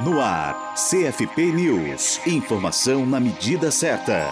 No ar, CFP News. Informação na medida certa.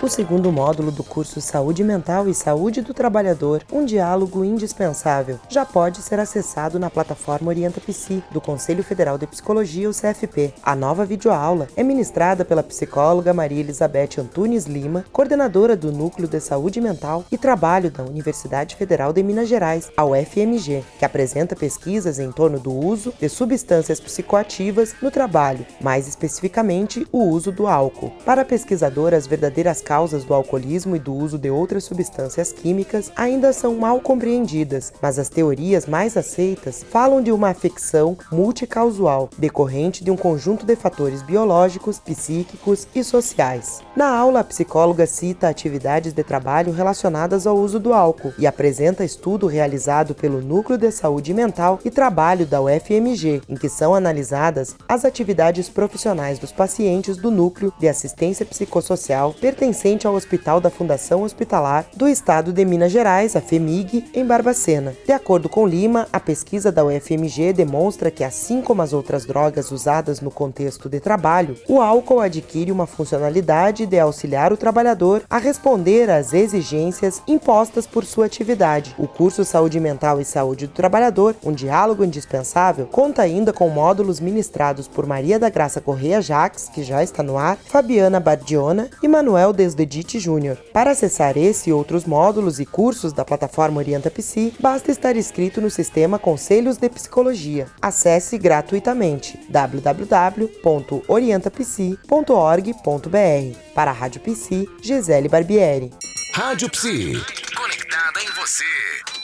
O segundo módulo do curso Saúde Mental e Saúde do Trabalhador, um diálogo indispensável, já pode ser acessado na plataforma Orienta Psi, do Conselho Federal de Psicologia, o CFP. A nova videoaula é ministrada pela psicóloga Maria Elizabeth Antunes Lima, coordenadora do Núcleo de Saúde Mental e Trabalho da Universidade Federal de Minas Gerais, a UFMG, que apresenta pesquisas em torno do uso de substâncias psicoativas no trabalho, mais especificamente o uso do álcool. Para a pesquisadora, as verdadeiras causas do alcoolismo e do uso de outras substâncias químicas ainda são mal compreendidas, mas as teorias mais aceitas falam de uma afecção multicausal decorrente de um conjunto de fatores biológicos, psíquicos e sociais. Na aula, a psicóloga cita atividades de trabalho relacionadas ao uso do álcool e apresenta estudo realizado pelo Núcleo de Saúde Mental e Trabalho da UFMG, em que são analisadas as atividades profissionais dos pacientes do Núcleo de Assistência Psicossocial pertencente ao Hospital da Fundação Hospitalar do Estado de Minas Gerais, a FEMIG, em Barbacena. De acordo com Lima, a pesquisa da UFMG demonstra que, assim como as outras drogas usadas no contexto de trabalho, o álcool adquire uma funcionalidade de auxiliar o trabalhador a responder às exigências impostas por sua atividade. O curso Saúde Mental e Saúde do Trabalhador, um diálogo indispensável, conta ainda com módulos ministrados por Maria da Graça Correia Jacques, que já está no ar, Fabiana Bardiona e Manuel de Desdedite Júnior. Para acessar esse e outros módulos e cursos da plataforma Orienta Psi, basta estar inscrito no sistema Conselhos de Psicologia. Acesse gratuitamente www.orientapsi.org.br. Para a Rádio Psi, Gisele Barbieri. Rádio Psi. Conectada em você.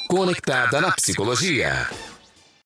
Conectada na psicologia.